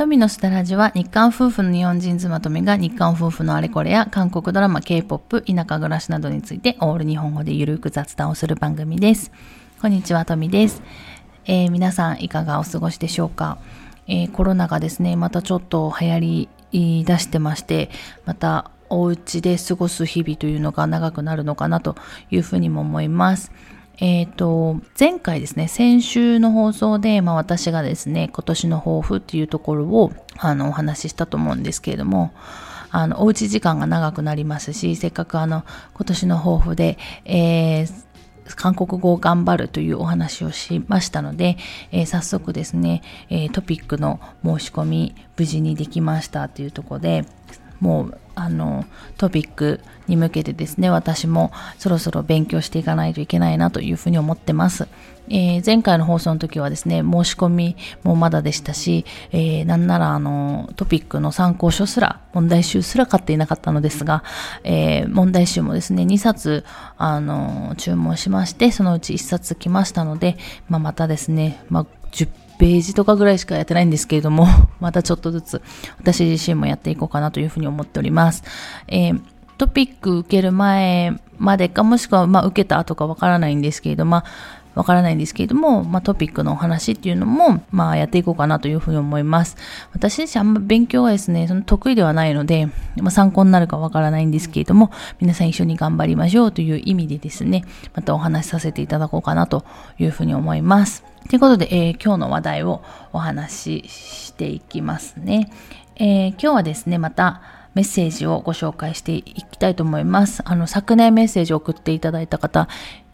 富のスタラジは日韓夫婦の日本人妻富が日韓夫婦のあれこれや韓国ドラマ、K-POP、田舎暮らしなどについてオール日本語でゆるく雑談をする番組です。こんにちは、富です。えー、皆さんいかがお過ごしでしょうか、えー、コロナがですね、またちょっと流行り出してまして、またお家で過ごす日々というのが長くなるのかなというふうにも思います。えっ、ー、と、前回ですね、先週の放送で、まあ私がですね、今年の抱負っていうところを、あの、お話ししたと思うんですけれども、あの、おうち時間が長くなりますし、せっかくあの、今年の抱負で、えー、韓国語を頑張るというお話をしましたので、えー、早速ですね、えー、トピックの申し込み無事にできましたというところで、もうあのトピックに向けてですね私もそろそろ勉強していかないといけないなというふうに思ってます、えー、前回の放送の時はですね申し込みもまだでしたし、えー、なんならあのトピックの参考書すら問題集すら買っていなかったのですが、えー、問題集もですね2冊あの注文しましてそのうち1冊来ましたので、まあ、またですね、まあ、10ページとかぐらいしかやってないんですけれども、またちょっとずつ私自身もやっていこうかなというふうに思っております。えー、トピック受ける前までか、もしくはまあ受けた後かわからないんですけれども、まあわからないんですけれども、まあ、トピックのお話っていうのも、まあ、やっていこうかなというふうに思います。私自身あんま勉強はですね、その得意ではないので、まあ、参考になるかわからないんですけれども、皆さん一緒に頑張りましょうという意味でですね、またお話しさせていただこうかなというふうに思います。ということで、えー、今日の話題をお話ししていきますね。えー、今日はですね、また、メッセージをご紹介していきたいと思います。あの、昨年メッセージを送っていただいた方、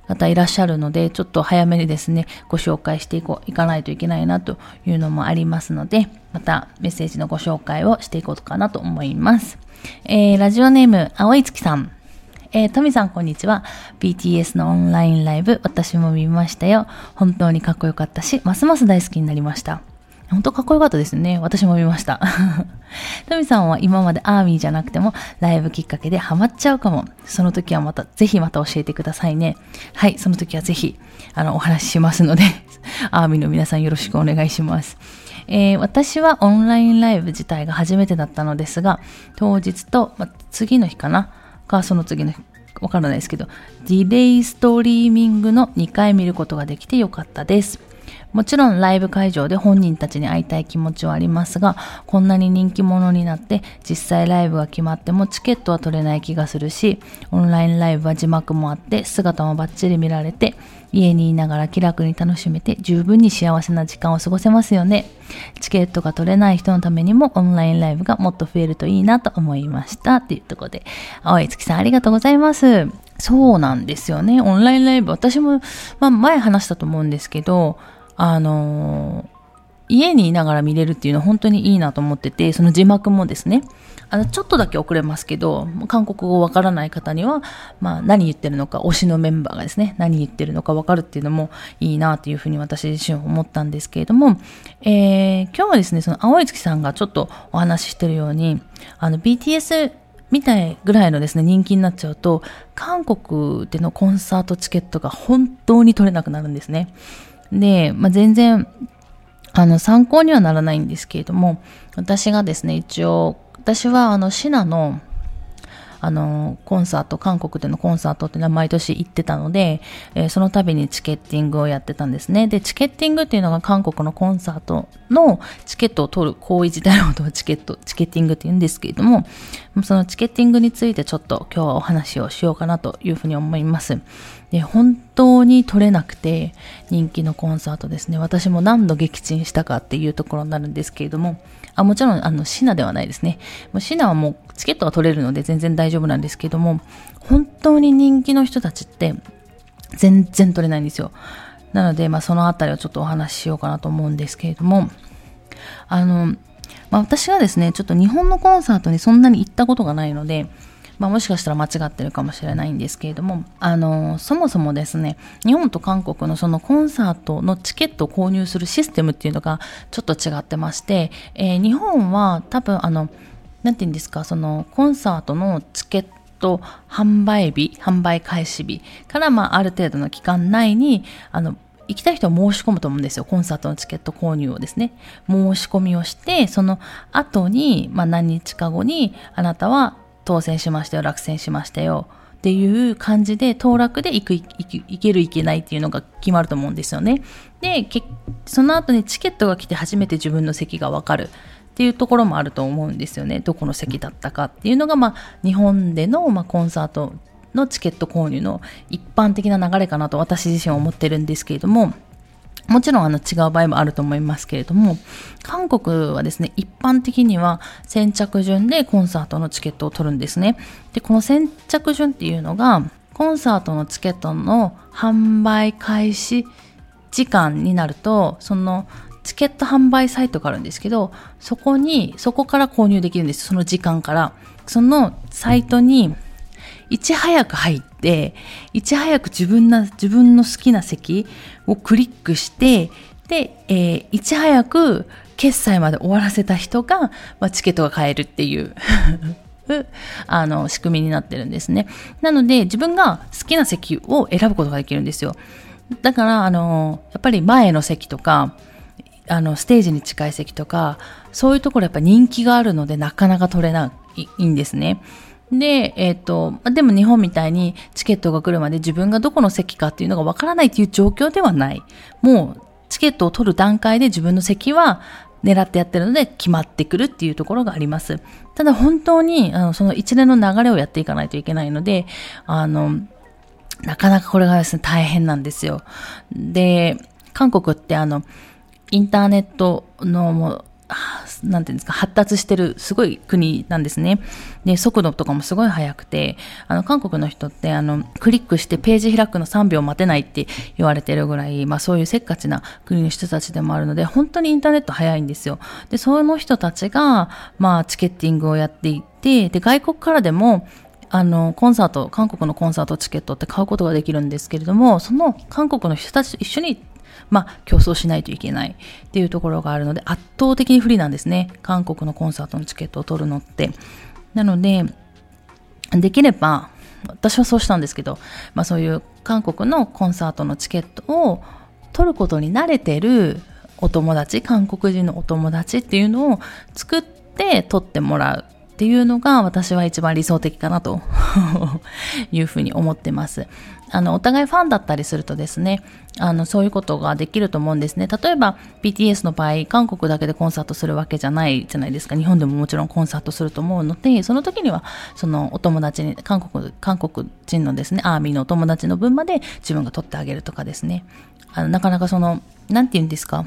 方いらっしゃるので、ちょっと早めにですね、ご紹介していこう、いかないといけないなというのもありますので、またメッセージのご紹介をしていこうかなと思います。えー、ラジオネーム、青い月さん。えー、トミさんこんにちは。BTS のオンラインライブ、私も見ましたよ。本当にかっこよかったし、ますます大好きになりました。本当かっこよかったですね。私も見ました。トミさんは今までアーミーじゃなくてもライブきっかけでハマっちゃうかも。その時はまた、ぜひまた教えてくださいね。はい、その時はぜひ、あの、お話ししますので、アーミーの皆さんよろしくお願いします。えー、私はオンラインライブ自体が初めてだったのですが、当日と、ま、次の日かな？か、その次の日、わからないですけど、ディレイストリーミングの2回見ることができてよかったです。もちろんライブ会場で本人たちに会いたい気持ちはありますが、こんなに人気者になって実際ライブが決まってもチケットは取れない気がするし、オンラインライブは字幕もあって姿もバッチリ見られて、家にいながら気楽に楽しめて十分に幸せな時間を過ごせますよね。チケットが取れない人のためにもオンラインライブがもっと増えるといいなと思いました。っていうとこで、青い月さんありがとうございます。そうなんですよね。オンラインライブ、私も、まあ前話したと思うんですけど、あの家にいながら見れるっていうのは本当にいいなと思ってて、その字幕もですね、あの、ちょっとだけ遅れますけど、韓国語わからない方には、まあ、何言ってるのか、推しのメンバーがですね、何言ってるのかわかるっていうのもいいなというふうに私自身思ったんですけれども、えー、今日はですね、その青い月さんがちょっとお話ししてるように、あの、BTS みたいぐらいのですね、人気になっちゃうと、韓国でのコンサートチケットが本当に取れなくなるんですね。で、まあ、全然、あの、参考にはならないんですけれども、私がですね、一応、私は、あの、シナの、あの、コンサート、韓国でのコンサートっていうのは毎年行ってたので、えー、その度にチケッティングをやってたんですね。で、チケッティングっていうのが韓国のコンサートのチケットを取る行為自体のことはチケット、チケッティングって言うんですけれども、そのチケッティングについてちょっと今日はお話をしようかなというふうに思います。で、本当に取れなくて人気のコンサートですね。私も何度撃沈したかっていうところになるんですけれども、あもちろん、あの、シナではないですね。もうシナはもうチケットが取れるので全然大丈夫なんですけども、本当に人気の人たちって全然取れないんですよ。なので、まあ、そのあたりをちょっとお話ししようかなと思うんですけれども、あの、まあ、私はですね、ちょっと日本のコンサートにそんなに行ったことがないので、まあ、もしかしたら間違ってるかもしれないんですけれども、あの、そもそもですね、日本と韓国のそのコンサートのチケットを購入するシステムっていうのがちょっと違ってまして、えー、日本は多分あの、なんて言うんですか、そのコンサートのチケット販売日、販売開始日から、まあ、ある程度の期間内に、あの、行きたい人は申し込むと思うんですよ。コンサートのチケット購入をですね。申し込みをして、その後に、まあ何日か後に、あなたは当選しましたよ、落選しましたよ。っていう感じで、当落で行く、行ける行けないっていうのが決まると思うんですよね。で、その後にチケットが来て初めて自分の席がわかるっていうところもあると思うんですよね。どこの席だったかっていうのが、まあ、日本での、まあ、コンサートのチケット購入の一般的な流れかなと私自身は思ってるんですけれども、もちろんあの違う場合もあると思いますけれども、韓国はですね、一般的には先着順でコンサートのチケットを取るんですね。で、この先着順っていうのが、コンサートのチケットの販売開始時間になると、そのチケット販売サイトがあるんですけど、そこに、そこから購入できるんです。その時間から。そのサイトに、いち早く入って、いち早く自分な、自分の好きな席をクリックして、で、えー、いち早く決済まで終わらせた人が、まあ、チケットが買えるっていう あの、仕組みになってるんですね。なので、自分が好きな席を選ぶことができるんですよ。だから、あの、やっぱり前の席とか、あの、ステージに近い席とか、そういうところやっぱ人気があるのでなかなか取れないんですね。で、えっ、ー、と、でも日本みたいにチケットが来るまで自分がどこの席かっていうのがわからないっていう状況ではない。もう、チケットを取る段階で自分の席は狙ってやってるので決まってくるっていうところがあります。ただ本当に、あの、その一連の流れをやっていかないといけないので、あの、なかなかこれがですね、大変なんですよ。で、韓国ってあの、インターネットのもう、なんていうんですか、発達してるすごい国なんですね。で、速度とかもすごい速くて、あの、韓国の人って、あの、クリックしてページ開くの3秒待てないって言われてるぐらい、まあそういうせっかちな国の人たちでもあるので、本当にインターネット早いんですよ。で、その人たちが、まあチケッティングをやっていて、で、外国からでも、あの、コンサート、韓国のコンサートチケットって買うことができるんですけれども、その韓国の人たちと一緒にまあ、競争しないといけないっていうところがあるので、圧倒的に不利なんですね。韓国のコンサートのチケットを取るのって。なので、できれば、私はそうしたんですけど、まあそういう韓国のコンサートのチケットを取ることに慣れてるお友達、韓国人のお友達っていうのを作って取ってもらうっていうのが私は一番理想的かなと いうふうに思ってます。あの、お互いファンだったりするとですね、あの、そういうことができると思うんですね。例えば、BTS の場合、韓国だけでコンサートするわけじゃないじゃないですか。日本でももちろんコンサートすると思うので、その時には、そのお友達に、韓国、韓国人のですね、アーミーのお友達の分まで自分が取ってあげるとかですね。あの、なかなかその、なんて言うんですか、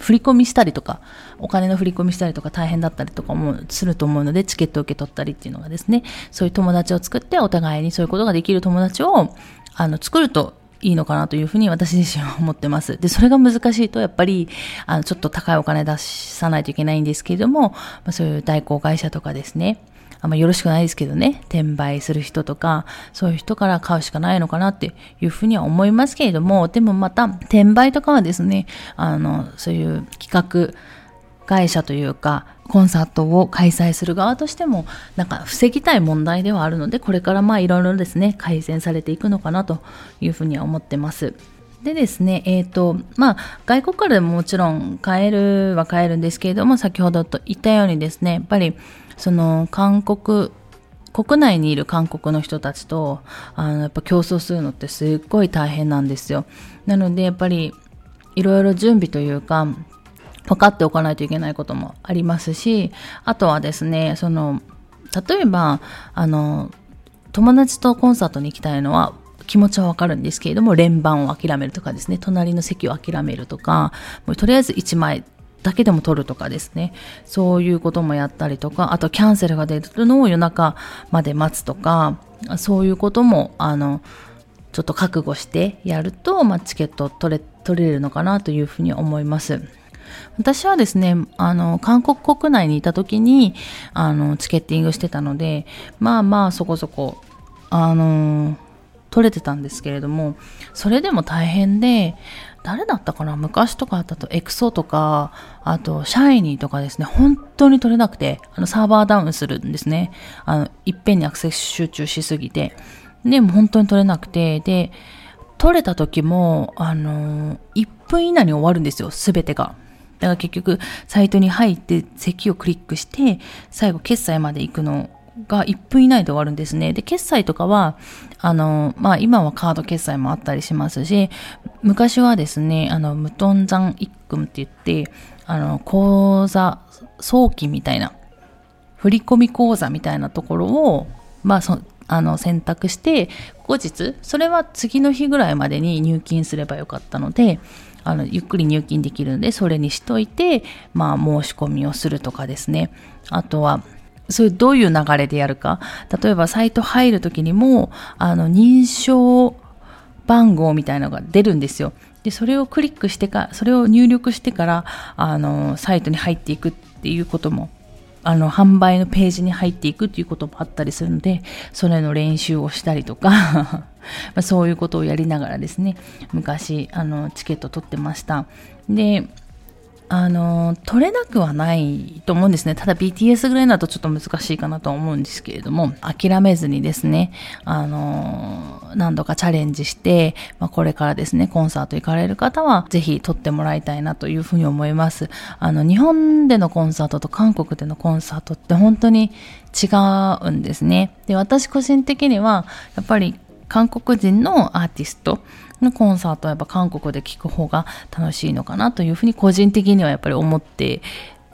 振り込みしたりとか、お金の振り込みしたりとか大変だったりとかもすると思うので、チケット受け取ったりっていうのがですね、そういう友達を作ってお互いにそういうことができる友達をあの、作るといいのかなというふうに私自身は思ってます。で、それが難しいと、やっぱり、あの、ちょっと高いお金出さないといけないんですけれども、まあ、そういう代行会社とかですね、あんまよろしくないですけどね、転売する人とか、そういう人から買うしかないのかなっていうふうには思いますけれども、でもまた、転売とかはですね、あの、そういう企画会社というか、コンサートを開催する側としても、なんか防ぎたい問題ではあるので、これからまあいろいろですね、改善されていくのかなというふうには思ってます。でですね、えっ、ー、と、まあ、外国からでももちろん買えるは買えるんですけれども、先ほどと言ったようにですね、やっぱり、その、韓国、国内にいる韓国の人たちと、あの、やっぱ競争するのってすっごい大変なんですよ。なので、やっぱり、いろいろ準備というか、分かっておかないといけないこともありますし、あとはですね、その、例えば、あの、友達とコンサートに行きたいのは気持ちはわかるんですけれども、連番を諦めるとかですね、隣の席を諦めるとか、もうとりあえず1枚だけでも取るとかですね、そういうこともやったりとか、あとキャンセルが出るのを夜中まで待つとか、そういうことも、あの、ちょっと覚悟してやると、まあ、チケット取れ、取れるのかなというふうに思います。私はですね、あの、韓国国内にいた時に、あの、チケッティングしてたので、まあまあそこそこ、あの、取れてたんですけれども、それでも大変で、誰だったかな？昔とかあったと、エクソとか、あと、シャイニーとかですね、本当に取れなくて、あの、サーバーダウンするんですね。あの、いっぺんにアクセス集中しすぎて。で、も本当に取れなくて、で、撮れた時も、あの、1分以内に終わるんですよ、すべてが。だから結局、サイトに入って席をクリックして、最後決済まで行くのが1分以内で終わるんですね。で、決済とかは、あの、まあ、今はカード決済もあったりしますし、昔はですね、あの、無頓山一組って言って、あの、口座、早期みたいな、振込口座みたいなところを、まあ、そあの選択して後日それは次の日ぐらいまでに入金すればよかったのであのゆっくり入金できるのでそれにしといて、まあ、申し込みをするとかですね。あとはそういうどういう流れでやるか。例えばサイト入る時にもあの認証番号みたいなのが出るんですよ。でそれをクリックしてかそれを入力してからあのサイトに入っていくっていうこともあの、販売のページに入っていくっていうこともあったりするので、それの練習をしたりとか まそういうことをやりながらですね、昔、あの、チケット取ってました。で、あの、取れなくはないと思うんですね。ただ BTS ぐらいだとちょっと難しいかなと思うんですけれども、諦めずにですね、あの、何度かチャレンジして、まあ、これからですね、コンサート行かれる方は、ぜひ取ってもらいたいなというふうに思います。あの、日本でのコンサートと韓国でのコンサートって本当に違うんですね。で、私個人的には、やっぱり韓国人のアーティスト、のコンサートはやっぱ韓国で聴く方が楽しいのかなというふうに個人的にはやっぱり思って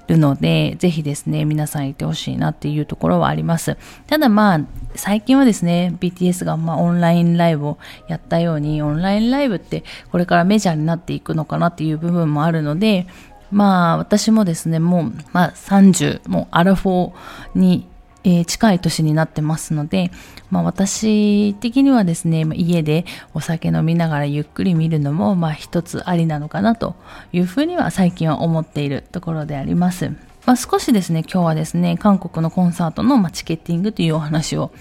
るので、ぜひですね、皆さんいてほしいなっていうところはあります。ただまあ、最近はですね、BTS がまあオンラインライブをやったように、オンラインライブってこれからメジャーになっていくのかなっていう部分もあるので、まあ私もですね、もう、まあ30、もうアラフォーにえー、近い年になってますので、まあ、私的にはですね、家でお酒飲みながらゆっくり見るのも、まあ、一つありなのかなというふうには最近は思っているところであります。まあ、少しですね、今日はですね、韓国のコンサートの、ま、チケッティングというお話を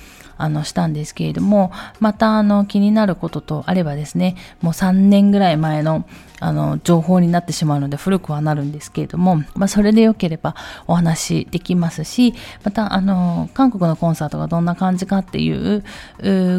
あの、したんですけれども、また、あの、気になることとあればですね、もう3年ぐらい前の、あの、情報になってしまうので古くはなるんですけれども、まあ、それでよければお話できますし、また、あの、韓国のコンサートがどんな感じかっていう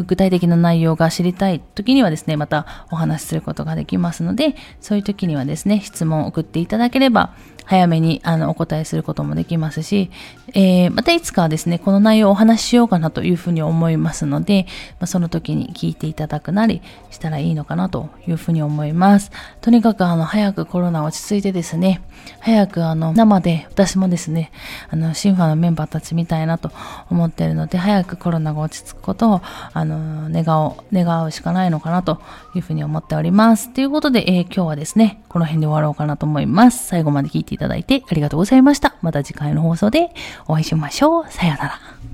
具体的な内容が知りたい時にはですね、またお話しすることができますので、そういう時にはですね、質問を送っていただければ、早めにあのお答えすることもできますし、えー、またいつかはですね、この内容をお話ししようかなというふうに思いますので、まあ、その時に聞いていただくなりしたらいいのかなというふうに思います。とにかくあの早くコロナ落ち着いてですね、早くあの生で私もですね、あのシンファのメンバーたちみたいなと思っているので、早くコロナが落ち着くことをあの願う、願うしかないのかなというふうに思っております。ということで、えー、今日はですね、この辺で終わろうかなと思います。最後まで聞いていただいてありがとうございました。また次回の放送でお会いしましょう。さようなら。